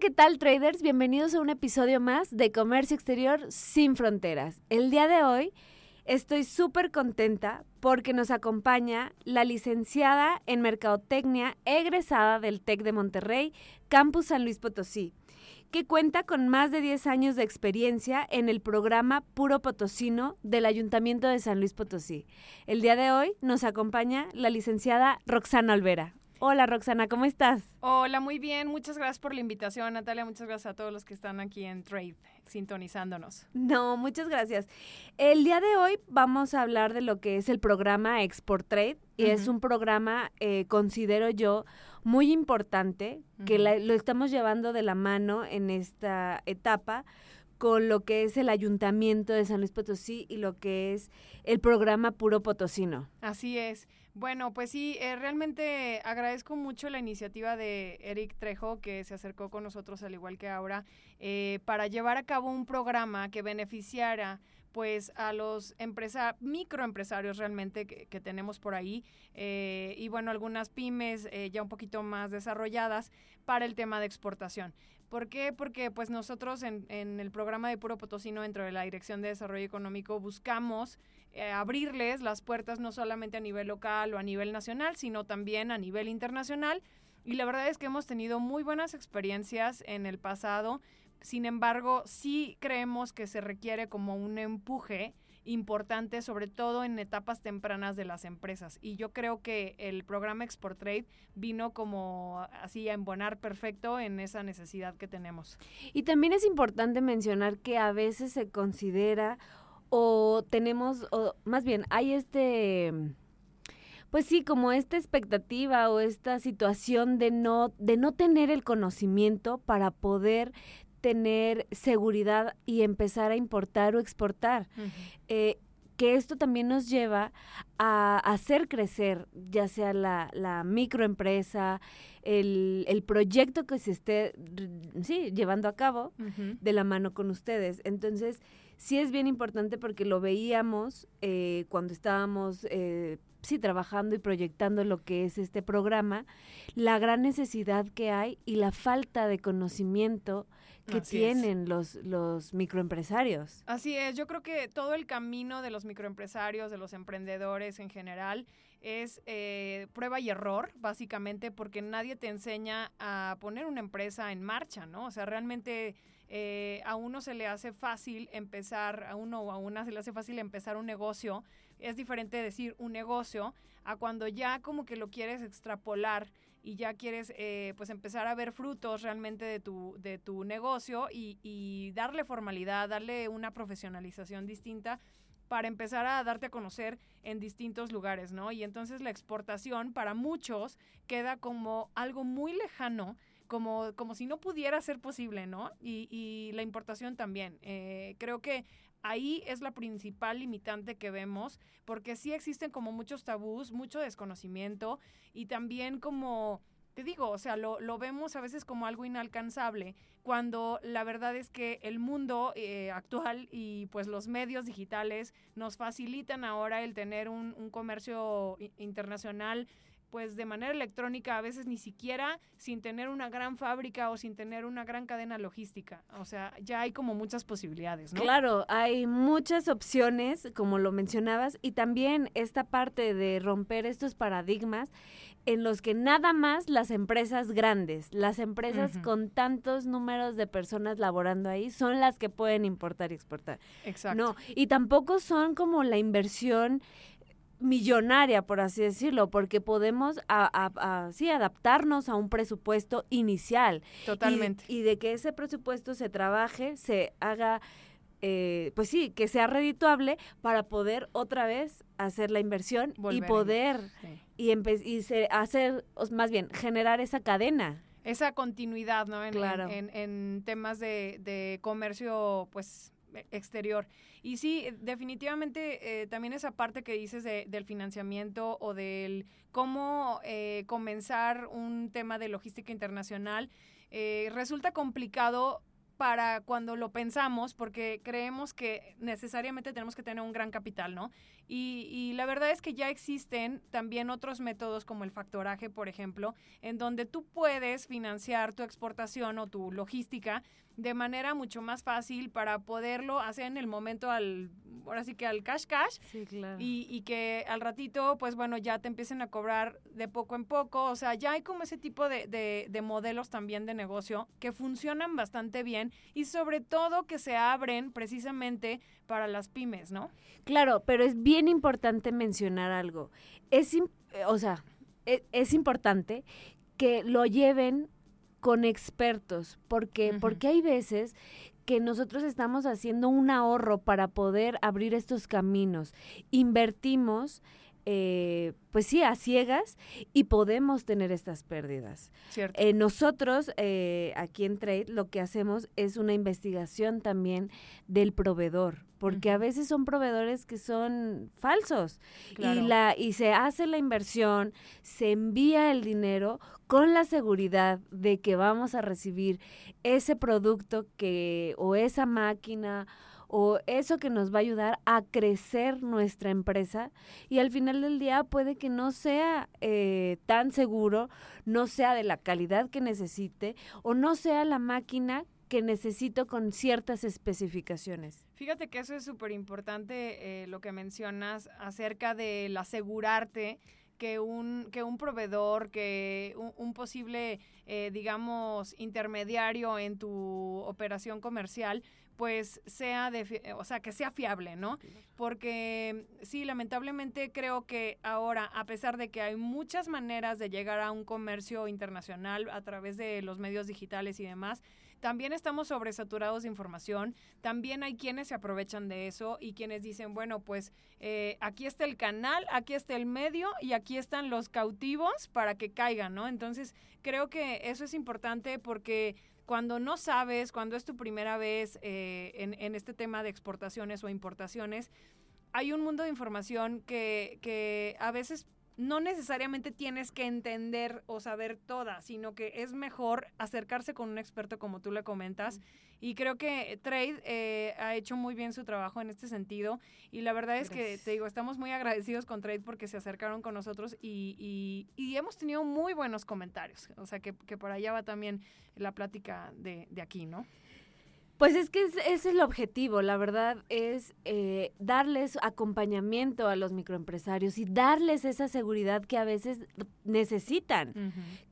¿Qué tal traders? Bienvenidos a un episodio más de Comercio Exterior sin fronteras. El día de hoy estoy súper contenta porque nos acompaña la licenciada en Mercadotecnia egresada del TEC de Monterrey, Campus San Luis Potosí, que cuenta con más de 10 años de experiencia en el programa Puro Potosino del Ayuntamiento de San Luis Potosí. El día de hoy nos acompaña la licenciada Roxana Olvera. Hola Roxana, ¿cómo estás? Hola, muy bien. Muchas gracias por la invitación, Natalia. Muchas gracias a todos los que están aquí en Trade, sintonizándonos. No, muchas gracias. El día de hoy vamos a hablar de lo que es el programa Export Trade y es un programa, eh, considero yo, muy importante, que lo estamos llevando de la mano en esta etapa con lo que es el Ayuntamiento de San Luis Potosí y lo que es el programa Puro Potosino. Así es. Bueno, pues sí, eh, realmente agradezco mucho la iniciativa de Eric Trejo, que se acercó con nosotros, al igual que ahora, eh, para llevar a cabo un programa que beneficiara pues a los empresa microempresarios realmente que, tenemos por ahí eh, y bueno algunas pymes ya un poquito más desarrolladas para el tema de exportación ¿Por qué? Porque pues nosotros en, en, el programa de Puro Potosino dentro de la Dirección de Desarrollo Económico buscamos eh, abrirles las puertas no solamente a nivel local o a nivel nacional, sino también a nivel internacional. Y la verdad es que hemos tenido muy buenas experiencias en el pasado. Sin embargo, sí creemos que se requiere como un empuje importante, sobre todo en etapas tempranas de las empresas. Y yo creo que el programa Export Trade vino como así a embonar perfecto en esa necesidad que tenemos. Y también es importante mencionar que a veces se considera o tenemos, o más bien, hay este, pues sí, como esta expectativa o esta situación de no, de no tener el conocimiento para poder tener seguridad y empezar a importar o exportar. Eh, que esto también nos lleva a hacer crecer, ya sea la, la microempresa, el, el, proyecto que se esté sí, llevando a cabo de la mano con ustedes. Entonces, sí es bien importante porque lo veíamos eh, cuando estábamos eh, sí trabajando y proyectando lo que es este programa, la gran necesidad que hay y la falta de conocimiento que tienen los, los microempresarios. Así es, yo creo que todo el camino de los microempresarios, de los emprendedores en general, es eh, prueba y error, básicamente, porque nadie te enseña a poner una empresa en marcha, ¿no? O sea, realmente eh, a uno se le hace fácil empezar, a uno o a una se le hace fácil empezar un negocio. Es diferente decir un negocio a cuando ya como que lo quieres extrapolar y ya quieres eh, pues empezar a ver frutos realmente de tu, de tu negocio y, y darle formalidad, darle una profesionalización distinta para empezar a darte a conocer en distintos lugares, ¿no? Y entonces la exportación para muchos queda como algo muy lejano como, como si no pudiera ser posible, ¿no? Y, la importación también. Eh, creo que ahí es la principal limitante que vemos, porque sí existen como muchos tabús, mucho desconocimiento y también como te digo, o sea, lo, lo, vemos a veces como algo inalcanzable, cuando la verdad es que el mundo eh, actual y pues los medios digitales nos facilitan ahora el tener un, un comercio internacional pues de manera electrónica, a veces ni siquiera sin tener una gran fábrica o sin tener una gran cadena logística. O sea, ya hay como muchas posibilidades, ¿no? Claro, hay muchas opciones, como lo mencionabas, y también esta parte de romper estos paradigmas en los que nada más las empresas grandes, las empresas con tantos números de personas laborando ahí, son las que pueden importar y exportar. Exacto. No, y tampoco son como la inversión millonaria, por así decirlo, porque podemos así adaptarnos a un presupuesto inicial. Totalmente. Y, de que ese presupuesto se trabaje, se haga, eh, pues sí, que sea redituable para poder otra vez hacer la inversión y poder y, y hacer, más bien, generar esa cadena. esa continuidad, ¿no? En, Claro. en, en temas de, de comercio, pues e- exterior. Y sí, eh, definitivamente eh, también esa parte que dices de- del financiamiento o del cómo eh, comenzar un tema de logística internacional eh, resulta complicado para cuando lo pensamos porque creemos que necesariamente tenemos que tener un gran capital, ¿no? Y, y la verdad es que ya existen también otros métodos como el factoraje, por ejemplo, en donde tú puedes financiar tu exportación o tu logística de manera mucho más fácil para poderlo hacer en el momento al, ahora sí que al cash cash Sí, claro. y, y que al ratito, pues bueno, ya te empiecen a cobrar de poco en poco. O sea, ya hay como ese tipo de, de- de modelos también de negocio que funcionan bastante bien y sobre todo que se abren precisamente para las pymes, ¿no? Claro, pero es bien importante mencionar algo. Es, eh, o sea, e- es, importante que lo lleven con expertos, porque, porque hay veces que nosotros estamos haciendo un ahorro para poder abrir estos caminos. Invertimos, eh, pues sí, a ciegas y podemos tener estas pérdidas. ¿Cierto? Eh, nosotros eh, aquí en Trade lo que hacemos es una investigación también del proveedor, porque a veces son proveedores que son falsos Claro. y la y se hace la inversión, se envía el dinero con la seguridad de que vamos a recibir ese producto que o esa máquina o eso que nos va a ayudar a crecer nuestra empresa y al final del día puede que no sea eh, tan seguro, no sea de la calidad que necesite o no sea la máquina que necesito con ciertas especificaciones. Fíjate que eso es súper importante eh, lo que mencionas acerca del asegurarte que un, que un proveedor, que un, posible, eh, digamos, intermediario en tu operación comercial, pues sea, de, fi- o sea, que sea fiable, ¿no? Porque sí, lamentablemente creo que ahora, a pesar de que hay muchas maneras de llegar a un comercio internacional a través de los medios digitales y demás, también estamos sobresaturados de información, también hay quienes se aprovechan de eso y quienes dicen, bueno, pues eh, aquí está el canal, aquí está el medio y aquí están los cautivos para que caigan, ¿no? Entonces, creo que eso es importante porque cuando no sabes, cuando es tu primera vez eh, en, este tema de exportaciones o importaciones, hay un mundo de información que a veces no necesariamente tienes que entender o saber toda, sino que es mejor acercarse con un experto como tú le comentas. Y creo que Trade eh, ha hecho muy bien su trabajo en este sentido. Y la verdad es que, te digo, estamos muy agradecidos con Trade porque se acercaron con nosotros y, y- y hemos tenido muy buenos comentarios. O sea, que, que por allá va también la plática de, de aquí, ¿no? Pues es que es- ese es el objetivo, la verdad, es eh, darles acompañamiento a los microempresarios y darles esa seguridad que a veces necesitan,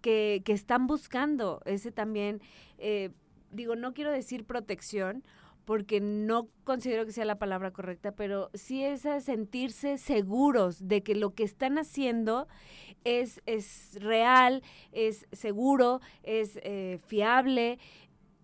que, que están buscando. Ese también, eh, digo, no quiero decir protección, porque no considero que sea la palabra correcta, pero sí es a sentirse seguros de que lo que están haciendo es, es real, es seguro, es eh, fiable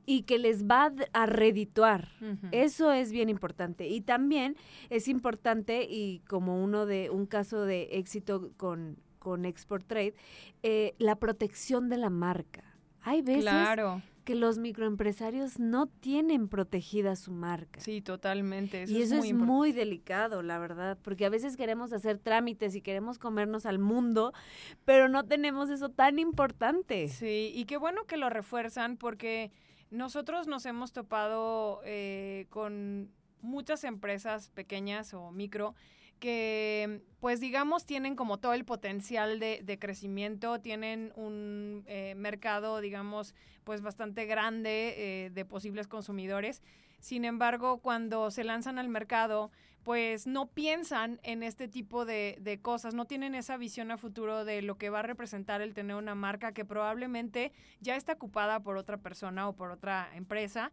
y que les va a redituar. Eso es bien importante. Y también es importante, y como uno de un caso de éxito con, con Export Trade, eh, la protección de la marca. Hay veces Claro, que los microempresarios no tienen protegida su marca. sí, totalmente. Eso y eso muy es muy delicado, la verdad, porque a veces queremos hacer trámites y queremos comernos al mundo, pero no tenemos eso tan importante. Sí, y qué bueno que lo refuerzan porque nosotros nos hemos topado eh, con muchas empresas pequeñas o micro que, pues digamos, tienen como todo el potencial de, crecimiento, tienen un eh, mercado, digamos, pues bastante grande eh, de posibles consumidores. Sin embargo, cuando se lanzan al mercado, pues no piensan en este tipo de, cosas, no tienen esa visión a futuro de lo que va a representar el tener una marca que probablemente ya está ocupada por otra persona o por otra empresa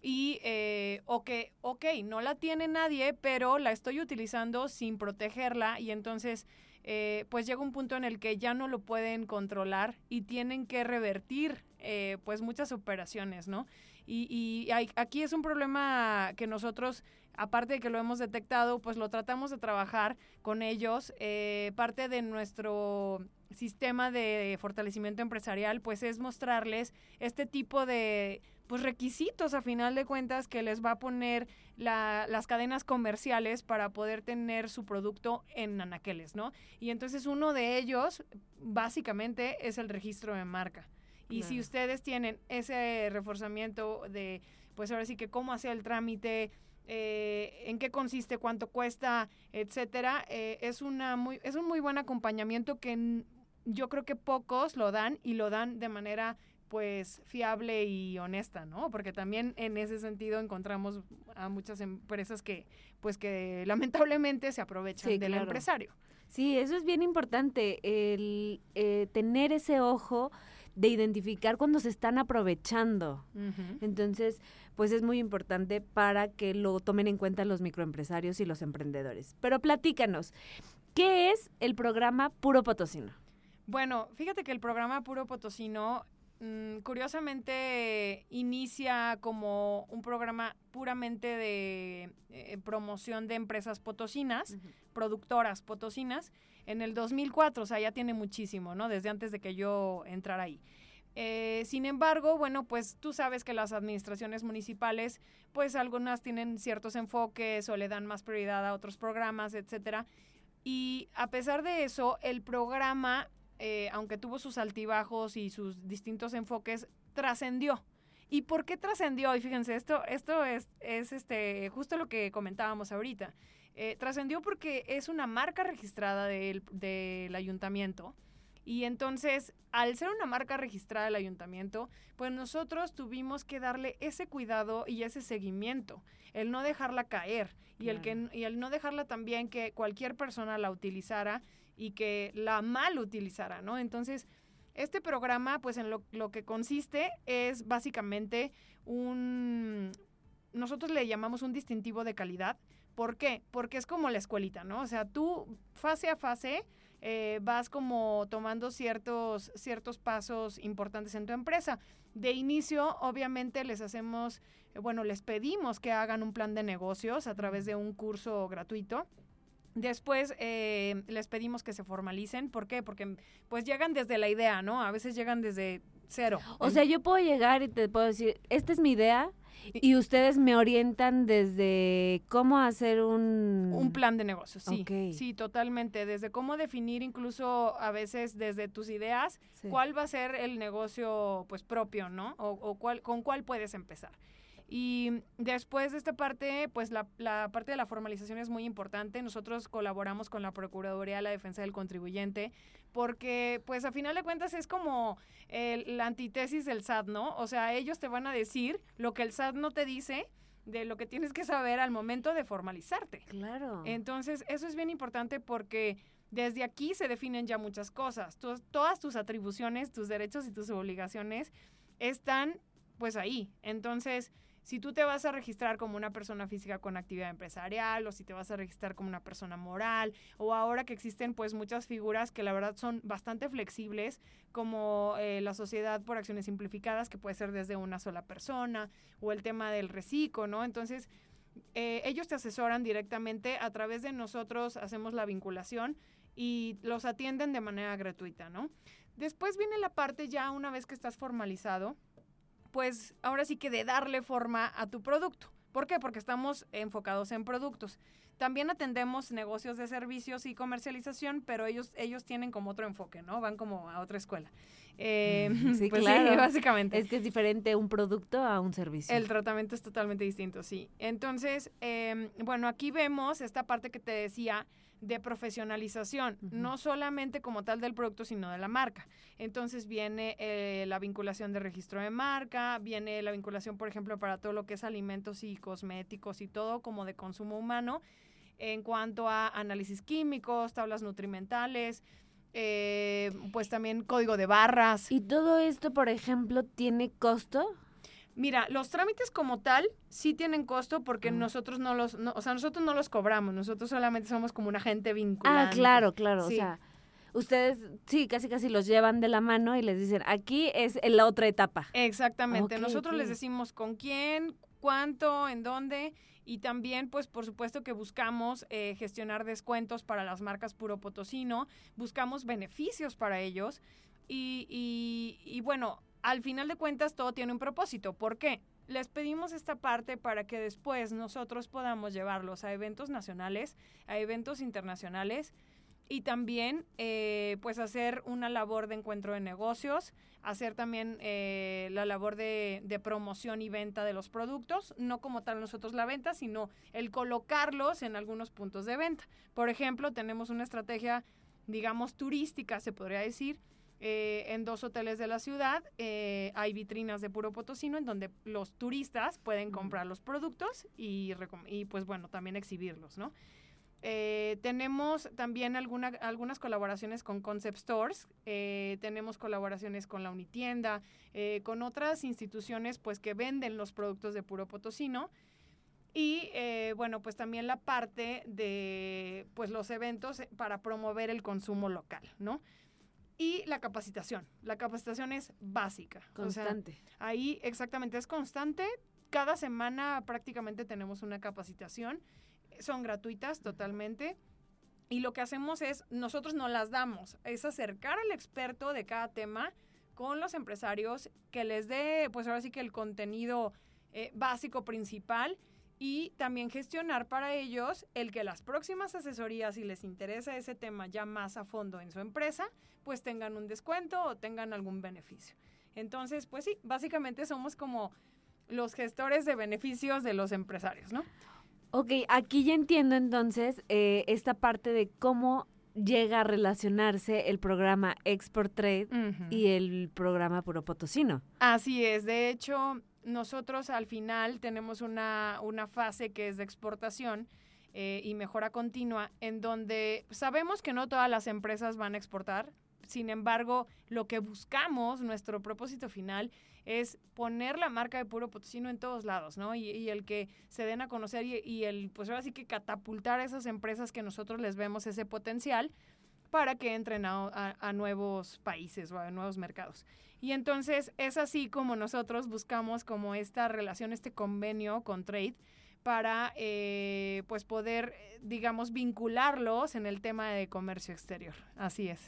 y eh, o que, ok, no la tiene nadie, pero la estoy utilizando sin protegerla y entonces eh, pues llega un punto en el que ya no lo pueden controlar y tienen que revertir eh, pues muchas operaciones, ¿no? Y, y aquí es un problema que nosotros, aparte de que lo hemos detectado, pues lo tratamos de trabajar con ellos. Eh, parte de nuestro sistema de fortalecimiento empresarial, pues es mostrarles este tipo de pues requisitos a final de cuentas que les va a poner las cadenas comerciales para poder tener su producto en anaqueles, ¿no? Y entonces uno de ellos básicamente es el registro de marca. Y si ustedes tienen ese reforzamiento de, pues ahora sí que cómo hacer el trámite, eh, en qué consiste, cuánto cuesta, etcétera, eh, es, una muy, es un muy buen acompañamiento que yo creo que pocos lo dan y lo dan de manera pues fiable y honesta, ¿no? Porque también en ese sentido encontramos a muchas empresas que pues que lamentablemente se aprovechan del empresario. Sí, eso es bien importante, el eh, tener ese ojo de identificar cuando se están aprovechando. Entonces, pues es muy importante para que lo tomen en cuenta los microempresarios y los emprendedores. Pero platícanos, ¿qué es el programa Puro Potosino? Bueno, fíjate que el programa Puro Potosino Mm, curiosamente inicia como un programa puramente de eh, promoción de empresas potosinas, productoras potosinas, en el 2004, o sea, ya tiene muchísimo, ¿no? Desde antes de que yo entrara ahí. Eh, sin embargo, bueno, pues tú sabes que las administraciones municipales, pues algunas tienen ciertos enfoques o le dan más prioridad a otros programas, etcétera. Y a pesar de eso, el programa eh, aunque tuvo sus altibajos y sus distintos enfoques, trascendió. ¿Y por qué trascendió? Y fíjense, esto, esto es, es este, justo lo que comentábamos ahorita. Eh, trascendió porque es una marca registrada del, del ayuntamiento. Y entonces, al ser una marca registrada del ayuntamiento, pues nosotros tuvimos que darle ese cuidado y ese seguimiento, el no dejarla caer y, el, que, y el no dejarla también que cualquier persona la utilizara y que la mal utilizara, ¿no? Entonces, este programa, pues en lo, lo que consiste es básicamente un, nosotros le llamamos un distintivo de calidad. ¿Por qué? Porque es como la escuelita, ¿no? O sea, tú fase a fase eh, vas como tomando ciertos, ciertos pasos importantes en tu empresa. De inicio, obviamente, les hacemos, eh, bueno, les pedimos que hagan un plan de negocios a través de un curso gratuito Después eh, les pedimos que se formalicen. ¿Por qué? Porque pues llegan desde la idea, ¿no? A veces llegan desde cero. O sea, yo puedo llegar y te puedo decir, esta es mi idea y ustedes me orientan desde cómo hacer un... Un plan de negocios, sí. Sí, totalmente. Desde cómo definir incluso a veces desde tus ideas cuál va a ser el negocio pues propio, ¿no? O, o cuál, con cuál puedes empezar. Y después de esta parte, pues la, parte de la formalización es muy importante. Nosotros colaboramos con la Procuraduría de la Defensa del Contribuyente porque, pues a final de cuentas es como la antítesis del SAT, ¿no? O sea, ellos te van a decir lo que el SAT no te dice de lo que tienes que saber al momento de formalizarte. Claro. Entonces, eso es bien importante porque desde aquí se definen ya muchas cosas. todas tus atribuciones, tus derechos y tus obligaciones están pues ahí. Entonces, si tú te vas a registrar como una persona física con actividad empresarial o si te vas a registrar como una persona moral o ahora que existen pues muchas figuras que la verdad son bastante flexibles como eh, la sociedad por acciones simplificadas que puede ser desde una sola persona o el tema del reciclo, ¿no? Entonces, eh, ellos te asesoran directamente a través de nosotros, hacemos la vinculación y los atienden de manera gratuita, ¿no? Después viene la parte ya una vez que estás formalizado, pues ahora sí que de darle forma a tu producto. ¿Por qué? Porque estamos enfocados en productos. También atendemos negocios de servicios y comercialización, pero ellos, ellos tienen como otro enfoque, ¿no? Van como a otra escuela. Eh, sí, pues claro. básicamente. Es que es diferente un producto a un servicio. El tratamiento es totalmente distinto, sí. Entonces, em, bueno, aquí vemos esta parte que te decía de profesionalización, no solamente como tal del producto, sino de la marca. Entonces viene eh, la vinculación de registro de marca, viene la vinculación, por ejemplo, para todo lo que es alimentos y cosméticos y todo como de consumo humano, en cuanto a análisis químicos, tablas nutrimentales, eh, pues también código de barras. ¿Y todo esto, por ejemplo, tiene costo? Mira, los trámites como tal sí tienen costo porque nosotros no los, o sea, nosotros no los cobramos, nosotros solamente somos como un agente vinculante. Ah, claro, claro, o sea, ustedes sí, casi casi los llevan de la mano y les dicen, aquí es la otra etapa. Exactamente, nosotros les decimos con quién, cuánto, en dónde y también, pues, por supuesto que buscamos eh, gestionar descuentos para las marcas Puro Potosino, buscamos beneficios para ellos y, y, y bueno, al final de cuentas todo tiene un propósito. ¿Por qué? Les pedimos esta parte para que después nosotros podamos llevarlos a eventos nacionales, a eventos internacionales y también eh, pues hacer una labor de encuentro de negocios, hacer también eh, la labor de, de, promoción y venta de los productos, no como tal nosotros la venta, sino el colocarlos en algunos puntos de venta. Por ejemplo, tenemos una estrategia, digamos, turística, se podría decir, eh, en dos hoteles de la ciudad eh, hay vitrinas de puro potosino en donde los turistas pueden comprar los productos y, y pues bueno, también exhibirlos, ¿no? Eh, tenemos también alguna, algunas colaboraciones con Concept Stores, eh, tenemos colaboraciones con la Unitienda, eh, con otras instituciones pues que venden los productos de puro potosino. Y bueno, pues también la parte de pues los eventos para promover el consumo local, ¿no? Y la capacitación. La capacitación es básica. Constante. O sea, ahí exactamente es constante. Cada semana prácticamente tenemos una capacitación. Son gratuitas totalmente. Y lo que hacemos es, nosotros no las damos, es acercar al experto de cada tema con los empresarios que les dé, pues ahora sí que el contenido eh, básico principal y también gestionar para ellos el que las próximas asesorías, si les interesa ese tema ya más a fondo en su empresa, pues tengan un descuento o tengan algún beneficio. Entonces, pues sí, básicamente somos como los gestores de beneficios de los empresarios, ¿no? Ok, aquí ya entiendo entonces eh, esta parte de cómo llega a relacionarse el programa Export Trade uh -huh. y el programa Puro Potosino. Así es, de hecho, nosotros al final tenemos una, una fase que es de exportación eh, y mejora continua, en donde sabemos que no todas las empresas van a exportar, sin embargo, lo que buscamos, nuestro propósito final, es poner la marca de Puro Potosino en todos lados, ¿no? Y, y el que se den a conocer y, y, el, pues ahora sí que catapultar a esas empresas que nosotros les vemos ese potencial para que entren a, nuevos países o a nuevos mercados. Y entonces es así como nosotros buscamos como esta relación, este convenio con Trade para eh, pues poder, digamos, vincularlos en el tema de comercio exterior. Así es.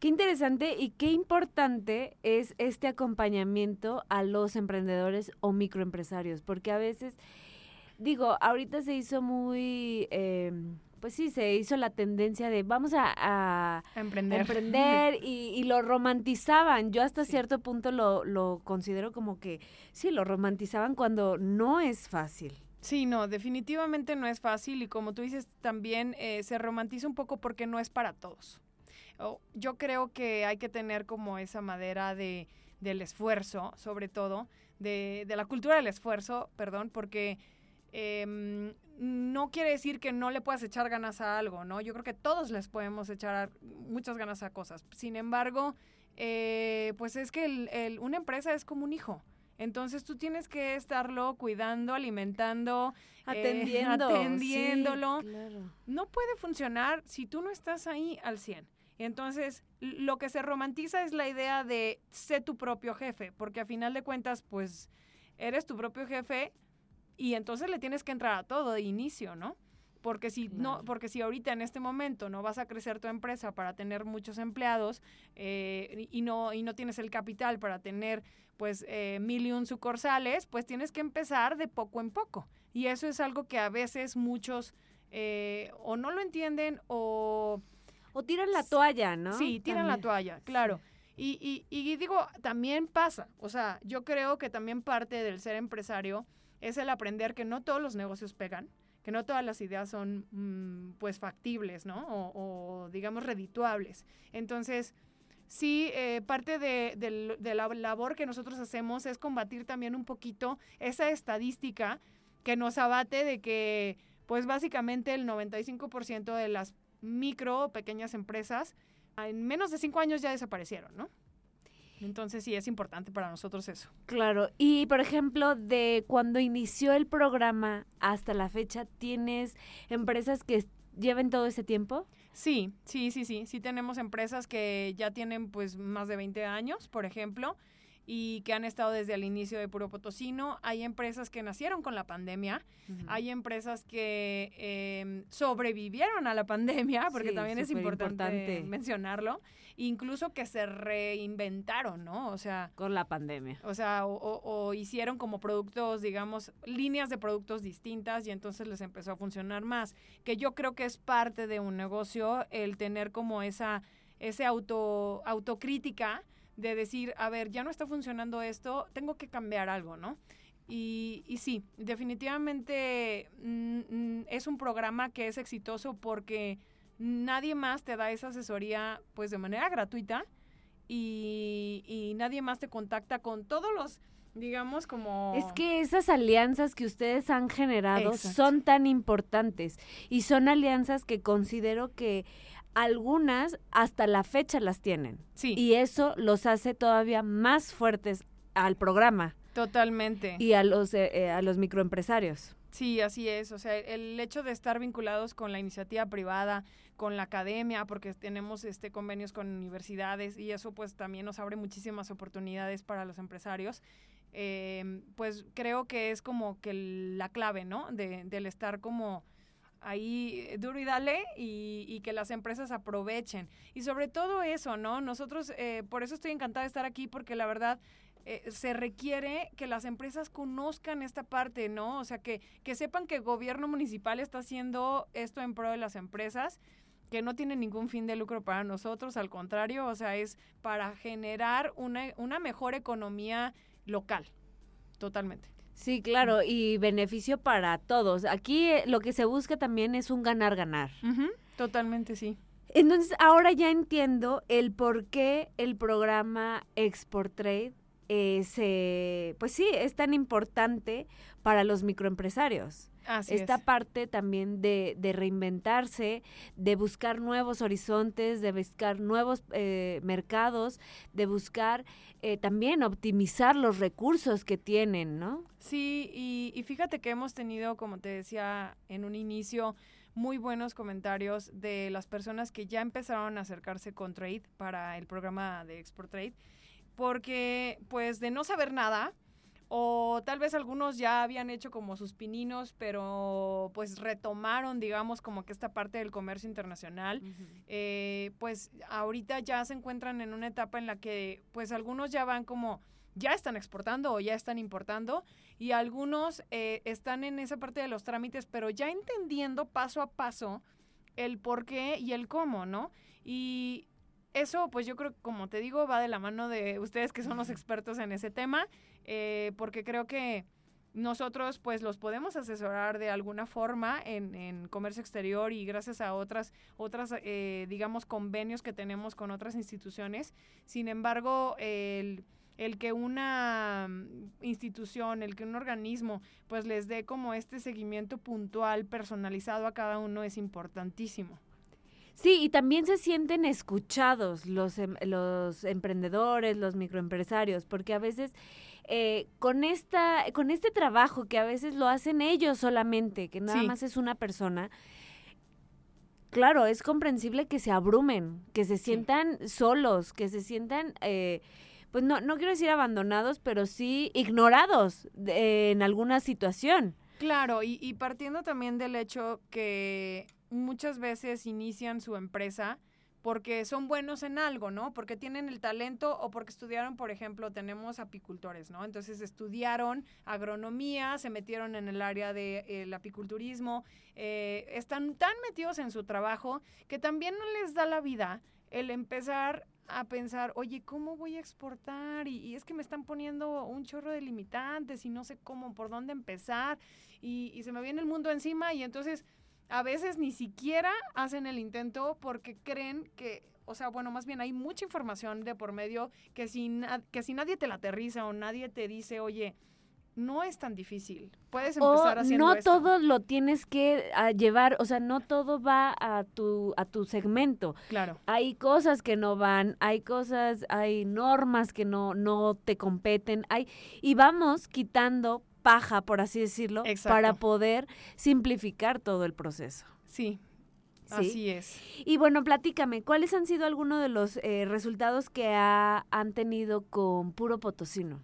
Qué interesante y qué importante es este acompañamiento a los emprendedores o microempresarios, porque a veces, digo, ahorita se hizo muy, eh, pues sí, se hizo la tendencia de vamos a, a, emprender, emprender y, y, lo romantizaban. Yo hasta sí. cierto punto lo, lo considero como que sí, lo romantizaban cuando no es fácil. Sí, no, definitivamente no es fácil y como tú dices, también eh, se romantiza un poco porque no es para todos yo creo que hay que tener como esa madera de, del esfuerzo, sobre todo, de, de, la cultura del esfuerzo, perdón, porque eh, no quiere decir que no le puedas echar ganas a algo, ¿no? Yo creo que todos les podemos echar muchas ganas a cosas. Sin embargo, eh, pues es que el, el, una empresa es como un hijo. Entonces tú tienes que estarlo cuidando, alimentando, atendiendo, eh, atendiéndolo. Sí, claro. No puede funcionar si tú no estás ahí al 100. Entonces, lo que se romantiza es la idea de ser tu propio jefe, porque a final de cuentas, pues, eres tu propio jefe y entonces le tienes que entrar a todo de inicio, ¿no? Porque si no, porque si ahorita en este momento no vas a crecer tu empresa para tener muchos empleados eh, y no y no tienes el capital para tener pues eh, mil y un sucursales, pues tienes que empezar de poco en poco. Y eso es algo que a veces muchos eh, o no lo entienden o o tiran la toalla, ¿no? Sí, tiran también. la toalla, claro. Y, y, y, digo, también pasa, o sea, yo creo que también parte del ser empresario es el aprender que no todos los negocios pegan, que no todas las ideas son, mmm, pues, factibles, ¿no? O, digamos, redituables. Entonces, sí, eh, parte de, de, de la labor que nosotros hacemos es combatir también un poquito esa estadística que nos abate de que, pues, básicamente el 95% de las micro o pequeñas empresas, en menos de cinco años ya desaparecieron, ¿no? Entonces sí es importante para nosotros eso. Claro, y por ejemplo, de cuando inició el programa hasta la fecha, ¿tienes empresas que lleven todo ese tiempo? Sí, sí, sí, sí. Sí tenemos empresas que ya tienen pues más de 20 años, por ejemplo. Y que han estado desde el inicio de Puro Potosino. Hay empresas que nacieron con la pandemia, hay empresas que em, sobrevivieron a la pandemia, porque también es importante, mencionarlo, incluso que se reinventaron, ¿no? O sea... Con la pandemia. O sea, o, hicieron como productos, digamos, líneas de productos distintas y entonces les empezó a funcionar más, que yo creo que es parte de un negocio el tener como esa, ese auto, autocrítica de decir, a ver, ya no está funcionando esto, tengo que cambiar algo, ¿no? Y, y sí, definitivamente mm, mm, es un programa que es exitoso porque nadie más te da esa asesoría pues de manera gratuita y, y nadie más te contacta con todos los digamos como... Es que esas alianzas que ustedes han generado son tan importantes y son alianzas que considero que algunas hasta la fecha las tienen. Sí. Y eso los hace todavía más fuertes al programa. Totalmente. Y a los, eh, eh, a los microempresarios. Sí, así es. O sea, el hecho de estar vinculados con la iniciativa privada, con la academia, porque tenemos este convenios con universidades y eso pues también nos abre muchísimas oportunidades para los empresarios. Em, pues creo que es como que la clave, ¿no? De, del estar como ahí eh, duro y dale y, que las empresas aprovechen. Y sobre todo eso, ¿no? Nosotros, eh, por eso estoy encantada de estar aquí, porque la verdad eh, se requiere que las empresas conozcan esta parte, ¿no? O sea, que, que sepan que el gobierno municipal está haciendo esto en pro de las empresas que no tiene ningún fin de lucro para nosotros, al contrario, o sea, es para generar una, una mejor economía local, totalmente. Sí, claro, y beneficio para todos. Aquí eh, lo que se busca también es un ganar-ganar. totalmente, sí. Entonces, ahora ya entiendo el por qué el programa Export Trade eh, pues sí, es tan importante para los microempresarios. Esta parte también de, reinventarse, de buscar nuevos horizontes, de buscar nuevos eh, mercados, de buscar eh, también optimizar los recursos que tienen, ¿no? Sí, y, fíjate que hemos tenido, como te decía en un inicio, muy buenos comentarios de las personas que ya empezaron a acercarse con Trade para el programa de Export Trade, porque pues de no saber nada, o tal vez algunos ya habían hecho como sus pininos, pero pues retomaron, digamos, como que esta parte del comercio internacional, eh, pues ahorita ya se encuentran en una etapa en la que pues algunos ya van como, ya están exportando o ya están importando y algunos eh, están en esa parte de los trámites, pero ya entendiendo paso a paso el por qué y el cómo, ¿no? Y eso, pues yo creo, como te digo, va de la mano de ustedes que son los expertos en ese tema, eh, porque creo que nosotros pues los podemos asesorar de alguna forma en, comercio exterior y gracias a otras, otras eh, digamos, convenios que tenemos con otras instituciones. Sin embargo, el, el que una institución, el que un organismo pues les dé como este seguimiento puntual, personalizado a cada uno es importantísimo. Sí, y también se sienten escuchados los, em, los emprendedores, los microempresarios, porque a veces eh, con, esta, con este trabajo que a veces lo hacen ellos solamente, que nada más es una persona, claro, es comprensible que se abrumen, que se sientan solos, que se sientan... Eh, pues no, no quiero decir abandonados, pero sí ignorados en alguna situación. Claro, y, y, partiendo también del hecho que muchas veces inician su empresa porque son buenos en algo, ¿no? Porque tienen el talento o porque estudiaron, por ejemplo, tenemos apicultores, ¿no? Entonces estudiaron agronomía, se metieron en el área del de, apiculturismo, eh, están tan metidos en su trabajo que también no les da la vida el empezar a pensar, oye, ¿cómo voy a exportar? Y, y, es que me están poniendo un chorro de limitantes y no sé cómo, por dónde empezar. Y, y se me viene el mundo encima y entonces a veces ni siquiera hacen el intento porque creen que, o sea, bueno, más bien hay mucha información de por medio que si, que si nadie te la aterriza o nadie te dice, oye, no es tan difícil. Puedes empezar haciendo no todo lo tienes que llevar, o sea, no todo va a tu a tu segmento. Claro. Hay cosas que no van, hay cosas, hay normas que no no te competen, hay y vamos quitando paja, por así decirlo, para poder simplificar todo el proceso. Sí, Así es. Y bueno, platícame, ¿cuáles han sido algunos de los eh, resultados que han tenido con puro potosino?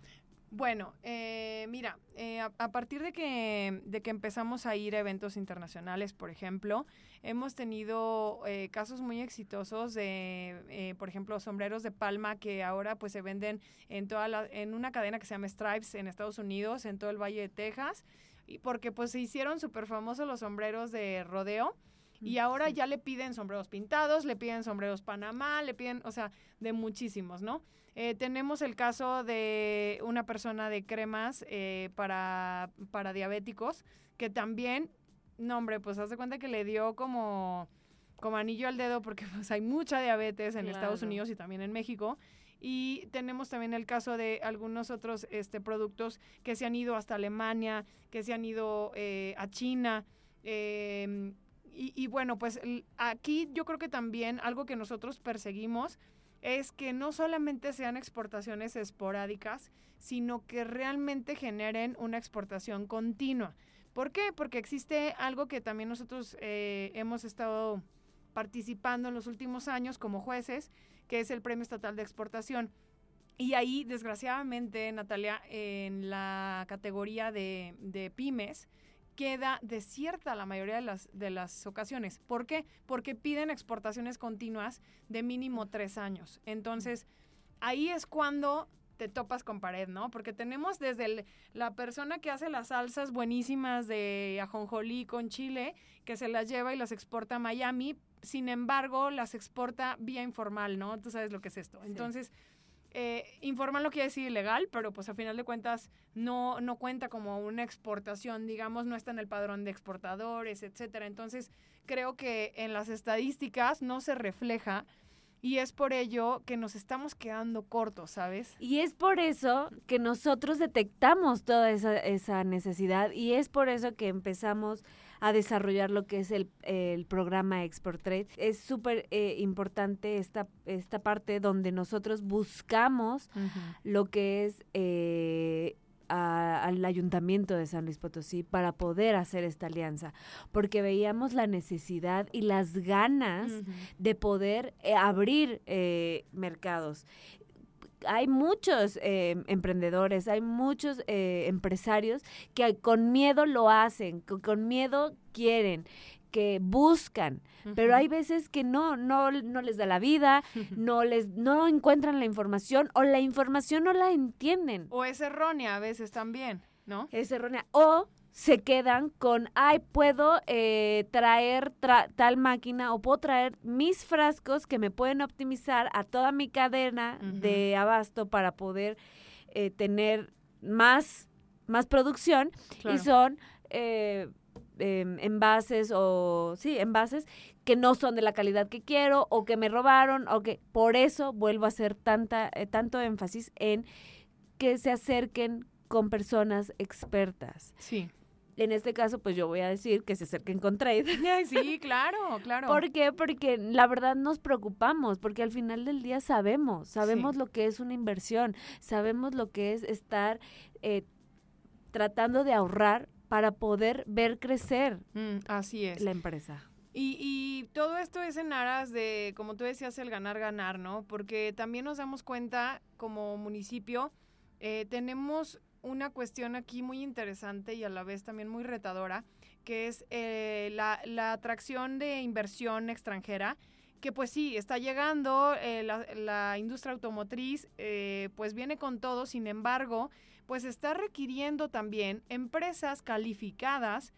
Bueno, eh, mira, eh, a, partir de que, de que empezamos a ir a eventos internacionales, por ejemplo, hemos tenido eh, casos muy exitosos de, por ejemplo, sombreros de palma que ahora pues se venden en toda la, en una cadena que se llama Stripes en Estados Unidos, en todo el Valle de Texas, y porque pues se hicieron súper famosos los sombreros de rodeo. Y ahora ya le piden sombreros pintados, le piden sombreros Panamá, le piden, o sea, de muchísimos, ¿no? Eh, tenemos el caso de una persona de cremas eh, para, para diabéticos que también, no hombre, pues hace cuenta que le dio como, como anillo al dedo porque pues hay mucha diabetes en Estados Unidos y también en México. Y tenemos también el caso de algunos otros este, productos que se han ido hasta Alemania, que se han ido eh, a China. Em, y, y, bueno, pues aquí yo creo que también algo que nosotros perseguimos es que no solamente sean exportaciones esporádicas, sino que realmente generen una exportación continua. ¿Por qué? Porque existe algo que también nosotros eh, hemos estado participando en los últimos años como jueces, que es el Premio Estatal de Exportación. Y ahí, desgraciadamente, Natalia, en la categoría de, de pymes, queda desierta la mayoría de las, de las ocasiones. ¿Por qué? Porque piden exportaciones continuas de mínimo tres años. Entonces, ahí es cuando te topas con pared, ¿no? Porque tenemos desde la persona que hace las salsas buenísimas de ajonjolí con chile, que se las lleva y las exporta a Miami, sin embargo, las exporta vía informal, ¿no? Tú sabes lo que es esto. Entonces, eh, informal no quiere decir ilegal, pero pues a final de cuentas no, no cuenta como una exportación, digamos, no está en el padrón de exportadores, etcétera. Entonces, creo que en las estadísticas no se refleja y es por ello que nos estamos quedando cortos, ¿sabes? Y es por eso que nosotros detectamos toda esa, esa necesidad y es por eso que empezamos a desarrollar lo que es el, el programa Export Trade. Es súper eh, importante esta, esta parte donde nosotros buscamos lo que es... Eh, al ayuntamiento de San Luis Potosí para poder hacer esta alianza, porque veíamos la necesidad y las ganas de poder eh, abrir mercados hay muchos eh, emprendedores, hay muchos eh, empresarios que con miedo lo hacen, con, miedo quieren que buscan, pero hay veces que no, no, no les da la vida, no les, no encuentran la información o la información no la entienden. O es errónea a veces también, ¿no? Es errónea. O se quedan con, ay, puedo eh, traer tal máquina o puedo traer mis frascos que me pueden optimizar a toda mi cadena de abasto para poder eh, tener más, más producción y son eh, em, envases o, sí, envases que no son de la calidad que quiero o que me robaron o que por eso vuelvo a hacer tanta, tanto énfasis en que se acerquen con personas expertas. Sí. En este caso, pues yo voy a decir que se acerquen con Trade. Sí, claro, claro. ¿Por qué? Porque la verdad nos preocupamos, porque al final del día sabemos, sabemos lo que es una inversión, sabemos lo que es estar eh, tratando de ahorrar para poder ver crecer mm, así es. la empresa. Y, y, todo esto es en aras de, como tú decías, el ganar-ganar, ¿no? Porque también nos damos cuenta como municipio, eh, tenemos una cuestión aquí muy interesante y a la vez también muy retadora, que es eh, la, atracción de inversión extranjera que pues sí, está llegando, eh, la, industria automotriz eh, pues viene con todo, sin embargo, pues está requiriendo también empresas calificadas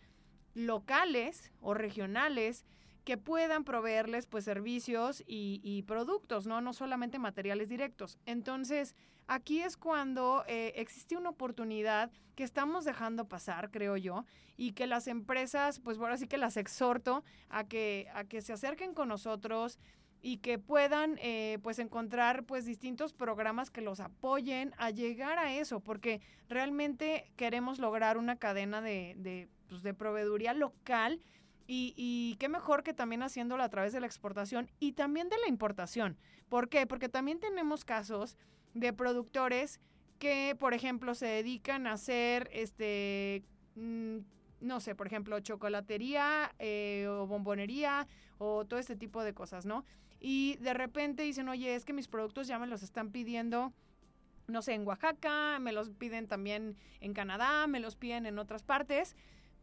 locales o regionales que puedan proveerles pues servicios y, y, productos, ¿no? No solamente materiales directos. Entonces, aquí es cuando eh, existe una oportunidad que estamos dejando pasar, creo yo, y que las empresas, pues ahora sí que las exhorto a que, a que se acerquen con nosotros y que puedan eh, pues encontrar pues distintos programas que los apoyen a llegar a eso, porque realmente queremos lograr una cadena de, de, pues, de proveeduría local y, y, qué mejor que también haciéndolo a través de la exportación y también de la importación. ¿Por qué? Porque también tenemos casos de productores que, por ejemplo, se dedican a hacer este mm, no sé, por ejemplo, chocolatería eh, o bombonería o todo este tipo de cosas, ¿no? Y de repente dicen, oye, es que mis productos ya me los están pidiendo no sé, en Oaxaca, me los piden también en Canadá, me los piden en otras partes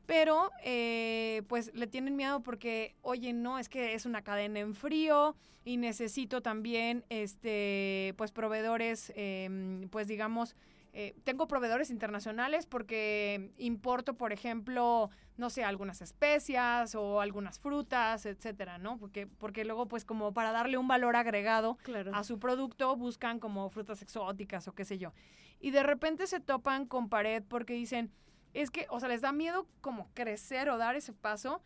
pero eh, pues le tienen miedo porque, oye, no, es que es una cadena en frío y necesito también, este, pues proveedores, em, pues digamos, eh, tengo proveedores internacionales porque importo, por ejemplo, no sé, algunas especias o algunas frutas, etcétera, ¿no? Porque, porque luego, pues, como para darle un valor agregado a su producto, buscan como frutas exóticas o qué sé yo. Y de repente se topan con pared porque dicen, es que, o sea, les da miedo como crecer o dar ese paso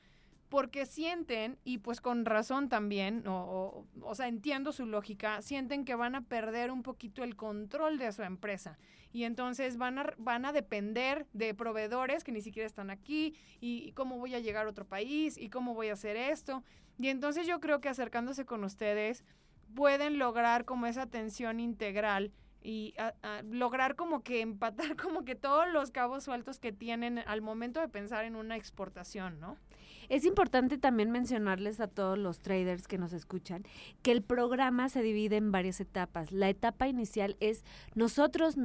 porque sienten, y pues con razón también, o, o, sea, entiendo su lógica, sienten que van a perder un poquito el control de su empresa. Y entonces van a, van a depender de proveedores que ni siquiera están aquí, y, y cómo voy a llegar a otro país, y cómo voy a hacer esto. Y entonces yo creo que acercándose con ustedes pueden lograr como esa atención integral y lograr como que empatar como que todos los cabos sueltos que tienen al momento de pensar en una exportación, ¿no? Es importante también mencionarles a todos los traders que nos escuchan que el programa se divide en varias etapas. La etapa inicial es nosotros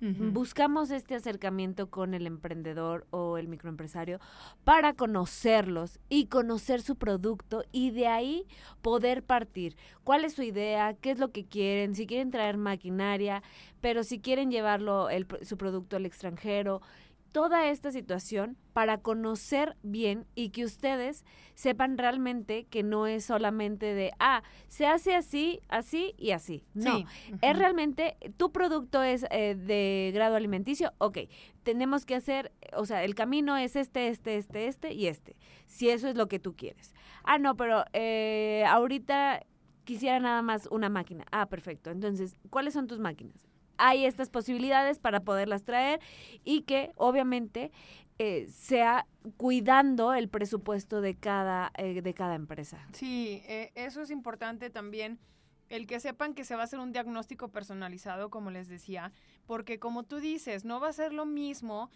Buscamos este acercamiento con el emprendedor o el microempresario para conocerlos y conocer su producto y de ahí poder partir. ¿Cuál es su idea? ¿Qué es lo que quieren? Si quieren traer maquinaria, pero si quieren llevarlo su producto al extranjero, toda esta situación para conocer bien y que ustedes sepan realmente que no es solamente de, ah, se hace así, así y así. No, es realmente, tu producto es eh, de grado alimenticio, ok, tenemos que hacer, o sea, el camino es este, este, este, este y este, si eso es lo que tú quieres. Ah, no, pero eh, ahorita quisiera nada más una máquina. Ah, perfecto. Entonces, ¿cuáles son tus máquinas? Hay estas posibilidades para poderlas traer y que obviamente eh, sea cuidando el presupuesto de cada, eh, de cada empresa. Sí, eh, eso es importante también. El que sepan que se va a hacer un diagnóstico personalizado, como les decía, porque como tú dices, no va a ser lo mismo,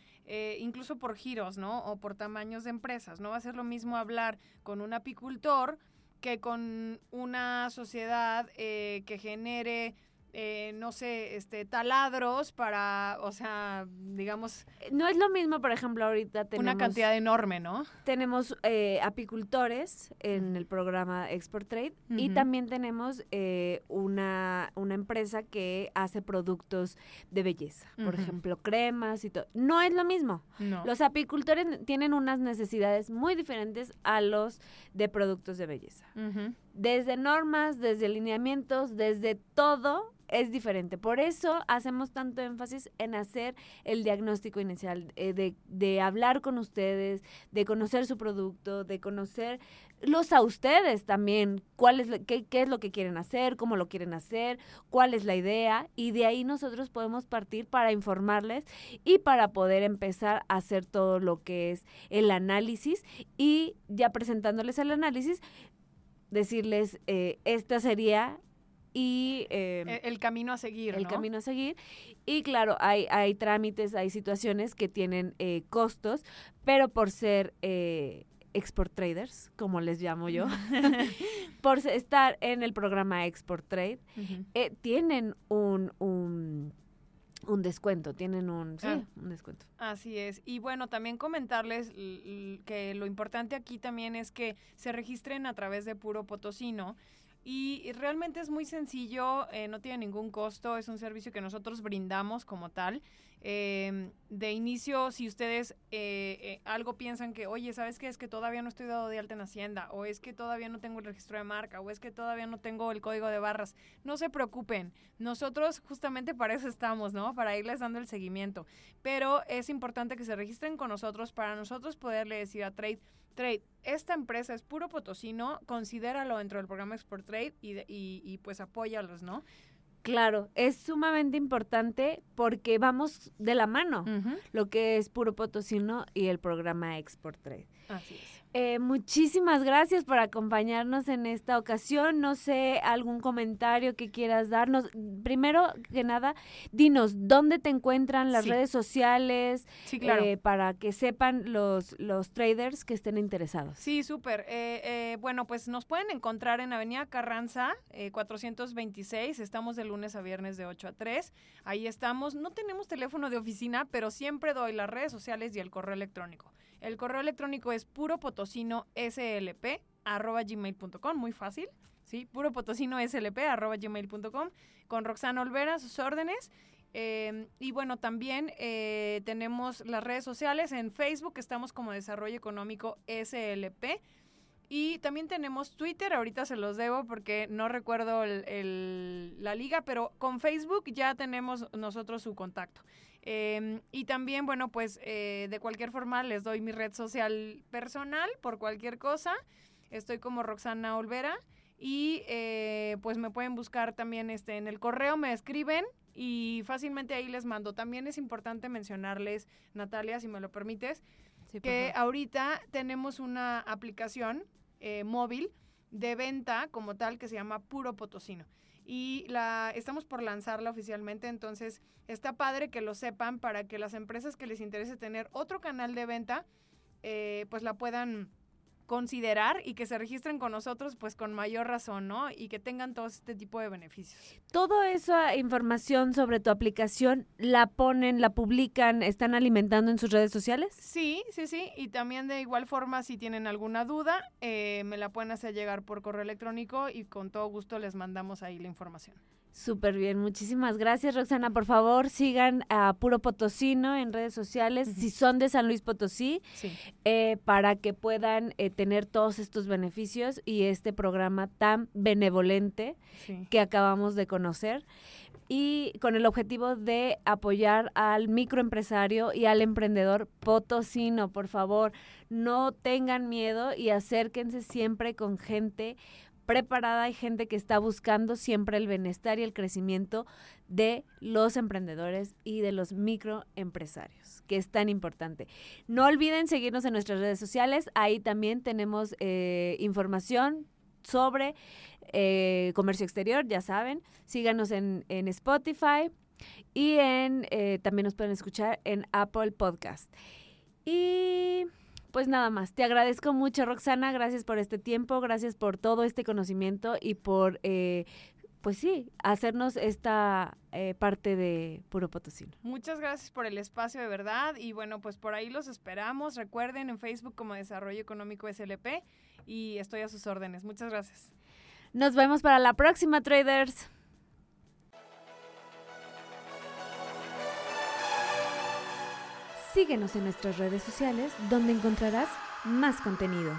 incluso por giros, ¿no? O por tamaños de empresas, no va a ser lo mismo hablar con un apicultor que con una sociedad que genere eh, no sé, este, taladros para, o sea, digamos... No es lo mismo, por ejemplo, ahorita tenemos... Una cantidad enorme, ¿no? Tenemos eh, apicultores en el programa Export Trade y también tenemos eh, una, una empresa que hace productos de belleza, por ejemplo, cremas y todo. No es lo mismo. Los apicultores tienen unas necesidades muy diferentes a los de productos de belleza. Desde normas, desde lineamientos, desde todo es diferente. Por eso hacemos tanto énfasis en hacer el diagnóstico inicial, eh, de, de, hablar con ustedes, de conocer su producto, de conocerlos a ustedes también, cuál es qué, qué es lo que quieren hacer, cómo lo quieren hacer, cuál es la idea, y de ahí nosotros podemos partir para informarles y para poder empezar a hacer todo lo que es el análisis y ya presentándoles el análisis, decirles, eh, esta sería y em, e, el, camino a seguir. El camino a seguir. Y claro, hay, hay trámites, hay situaciones que tienen eh, costos, pero por ser eh, export traders, como les llamo yo, por estar en el programa Export Trade, eh, tienen un, un, un, descuento, tienen un, sí, ah. un descuento. Así es. Y bueno, también comentarles que lo importante aquí también es que se registren a través de Puro Potosino. Y realmente es muy sencillo, eh, no tiene ningún costo, es un servicio que nosotros brindamos como tal. Em, de inicio, si ustedes eh, eh, algo piensan que, oye, ¿sabes qué? Es que todavía no estoy dado de alta en Hacienda, o es que todavía no tengo el registro de marca, o es que todavía no tengo el código de barras, no se preocupen. Nosotros justamente para eso estamos, ¿no? Para irles dando el seguimiento. Pero es importante que se registren con nosotros para nosotros poderle decir a Trade, Trade, esta empresa es puro potosino, considéralo dentro del programa Export Trade y, y, y pues apóyalos, ¿no? Claro, es sumamente importante porque vamos de la mano, lo que es Puro Potosino y el programa Export Trade. Así es. Eh, muchísimas gracias por acompañarnos en esta ocasión. No sé, algún comentario que quieras darnos. Primero que nada, dinos dónde te encuentran las redes sociales eh, para que sepan los, los traders que estén interesados. Sí, súper. Eh, bueno, pues nos pueden encontrar en Avenida Carranza 426. Estamos de lunes a viernes de 8 a 3. Ahí estamos. No tenemos teléfono de oficina, pero siempre doy las redes sociales y el correo electrónico. El correo electrónico es puropotosinoslp.gmail.com, muy fácil, ¿sí? puropotosinoslp.gmail.com, con Roxana Olvera, sus órdenes. Em, y bueno, también eh, tenemos las redes sociales en Facebook, estamos como Desarrollo Económico SLP. Y también tenemos Twitter, ahorita se los debo porque no recuerdo la liga, pero con Facebook ya tenemos nosotros su contacto. Em, y también, bueno, pues eh, de cualquier forma les doy mi red social personal por cualquier cosa. Estoy como Roxana Olvera y eh, pues me pueden buscar también este, en el correo, me escriben y fácilmente ahí les mando. También es importante mencionarles, Natalia, si me lo permites, que ahorita tenemos una aplicación eh, móvil de venta como tal que se llama Puro Potosino y la estamos por lanzarla oficialmente, entonces está padre que lo sepan para que las empresas que les interese tener otro canal de venta, eh, pues la puedan considerar y que se registren con nosotros pues con mayor razón, ¿no? Y que tengan todo este tipo de beneficios. Toda esa información sobre tu aplicación la ponen, la publican, están alimentando en sus redes sociales? Sí, sí, sí. Y también de igual forma, si tienen alguna duda, eh, me la pueden hacer llegar por correo electrónico y con todo gusto les mandamos ahí la información. Súper bien, muchísimas gracias Roxana. Por favor, sigan a Puro Potosino en redes sociales, si son de San Luis Potosí, eh, para que puedan eh, tener todos estos beneficios y este programa tan benevolente que acabamos de conocer. Y con el objetivo de apoyar al microempresario y al emprendedor potosino. Por favor, no tengan miedo y acérquense siempre con gente preparada, hay gente que está buscando siempre el bienestar y el crecimiento de los emprendedores y de los microempresarios, que es tan importante. No olviden seguirnos en nuestras redes sociales, ahí también tenemos eh, información sobre eh, comercio exterior, ya saben, síganos en, Spotify y en, eh, también nos pueden escuchar en Apple Podcast. Y pues nada más, te agradezco mucho Roxana, gracias por este tiempo, gracias por todo este conocimiento y por, eh, pues sí, hacernos esta eh, parte de Puro Potosino. Muchas gracias por el espacio de verdad y bueno, pues por ahí los esperamos. Recuerden en Facebook como Desarrollo Económico SLP y estoy a sus órdenes. Muchas gracias. Nos vemos para la próxima, traders. Síguenos en nuestras redes sociales donde encontrarás más contenido.